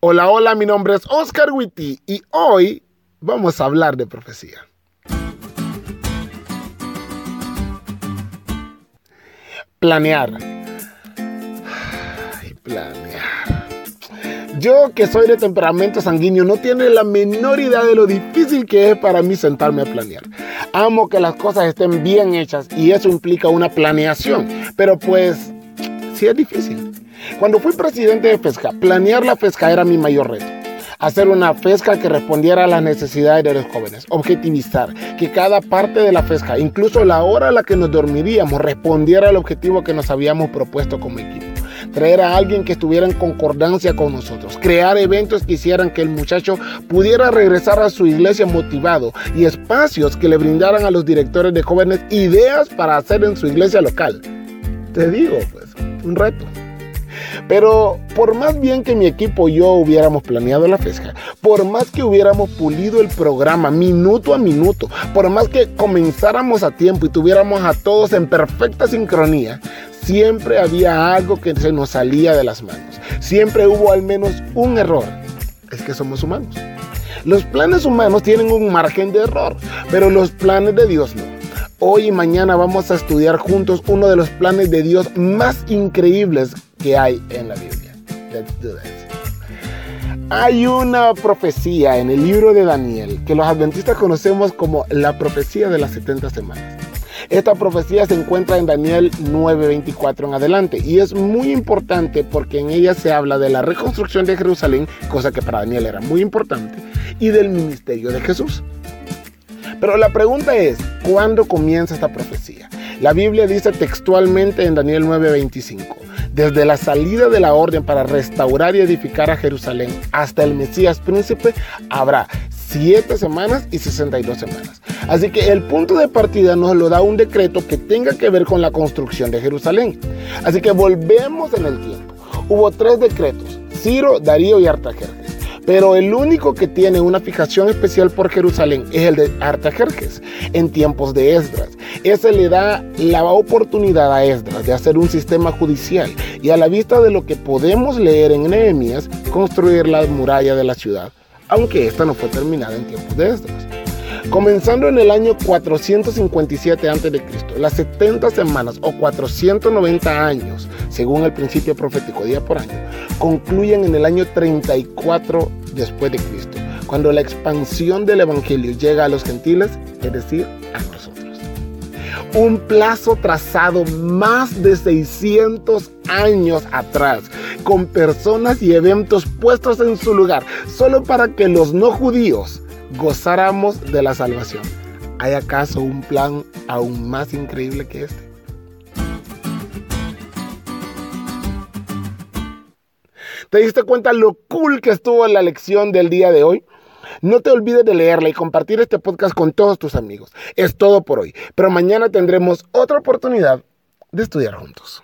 Hola, hola, mi nombre es Oscar Witty y hoy vamos a hablar de profecía. Planear. Planear. Yo que soy de temperamento sanguíneo no tiene la menor idea de lo difícil que es para mí sentarme a planear. Amo que las cosas estén bien hechas y eso implica una planeación, pero pues sí es difícil. Cuando fui presidente de FESCA, planear la FESCA era mi mayor reto. Hacer una FESCA que respondiera a las necesidades de los jóvenes. Objetivizar que cada parte de la FESCA, incluso la hora a la que nos dormiríamos, respondiera al objetivo que nos habíamos propuesto como equipo. Traer a alguien que estuviera en concordancia con nosotros. Crear eventos que hicieran que el muchacho pudiera regresar a su iglesia motivado y espacios que le brindaran a los directores de jóvenes ideas para hacer en su iglesia local. Te digo, pues, un reto. Pero por más bien que mi equipo y yo hubiéramos planeado la pesca, por más que hubiéramos pulido el programa minuto a minuto, por más que comenzáramos a tiempo y tuviéramos a todos en perfecta sincronía, siempre había algo que se nos salía de las manos. Siempre hubo al menos un error. Es que somos humanos. Los planes humanos tienen un margen de error, pero los planes de Dios no. Hoy y mañana vamos a estudiar juntos uno de los planes de Dios más increíbles que hay en la Biblia. Let's do Hay una profecía en el libro de Daniel que los adventistas conocemos como la profecía de las 70 semanas. Esta profecía se encuentra en Daniel 9:24 en adelante y es muy importante porque en ella se habla de la reconstrucción de Jerusalén, cosa que para Daniel era muy importante, y del ministerio de Jesús. Pero la pregunta es, ¿cuándo comienza esta profecía? La Biblia dice textualmente en Daniel 9:25, desde la salida de la orden para restaurar y edificar a Jerusalén hasta el Mesías príncipe, habrá siete semanas y 62 semanas. Así que el punto de partida nos lo da un decreto que tenga que ver con la construcción de Jerusalén. Así que volvemos en el tiempo. Hubo tres decretos, Ciro, Darío y Artajerjes. Pero el único que tiene una fijación especial por Jerusalén es el de Artajerjes en tiempos de Esdras. Ese le da la oportunidad a Esdras de hacer un sistema judicial y a la vista de lo que podemos leer en Nehemías, construir la muralla de la ciudad, aunque esta no fue terminada en tiempos de Esdras. Comenzando en el año 457 a.C., las 70 semanas o 490 años, según el principio profético día por año, concluyen en el año 34 después de Cristo, cuando la expansión del Evangelio llega a los gentiles, es decir, a nosotros. Un plazo trazado más de 600 años atrás, con personas y eventos puestos en su lugar, solo para que los no judíos gozáramos de la salvación. ¿Hay acaso un plan aún más increíble que este? ¿Te diste cuenta lo cool que estuvo la lección del día de hoy? No te olvides de leerla y compartir este podcast con todos tus amigos. Es todo por hoy, pero mañana tendremos otra oportunidad de estudiar juntos.